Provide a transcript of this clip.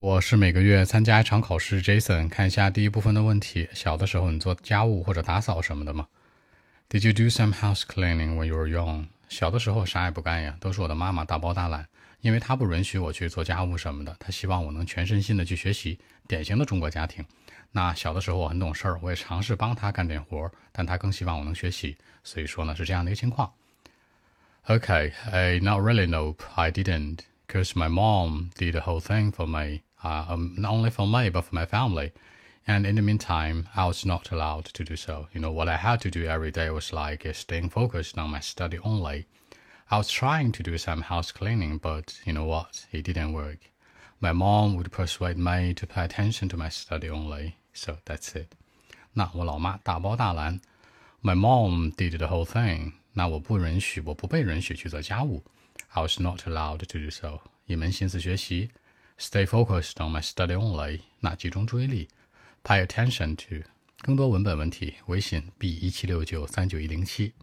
我是每个月参加一场考试，Jason，看一下第一部分的问题。小的时候你做家务或者打扫什么的吗？Did you do some house cleaning when you were young？小的时候啥也不干呀，都是我的妈妈大包大揽，因为她不允许我去做家务什么的，她希望我能全身心的去学习，典型的中国家庭。那小的时候我很懂事儿，我也尝试帮她干点活，但她更希望我能学习，所以说呢是这样的一个情况。Okay, not really, nope, I didn't, because my mom did the whole thing for me. uh, um, not only for me but for my family. And in the meantime, I was not allowed to do so. You know, what I had to do every day was like staying focused on my study only. I was trying to do some house cleaning, but you know what? It didn't work. My mom would persuade me to pay attention to my study only. So that's it. 那我老妈大包大揽，My mom did the whole thing. 那我不允许，我不被允许去做家务。 I was not allowed to do so. 一门心思学习。Stay focused on my study only，那集中注意力。Pay attention to，更多文本问题，微信 b 一七六九三九一零七。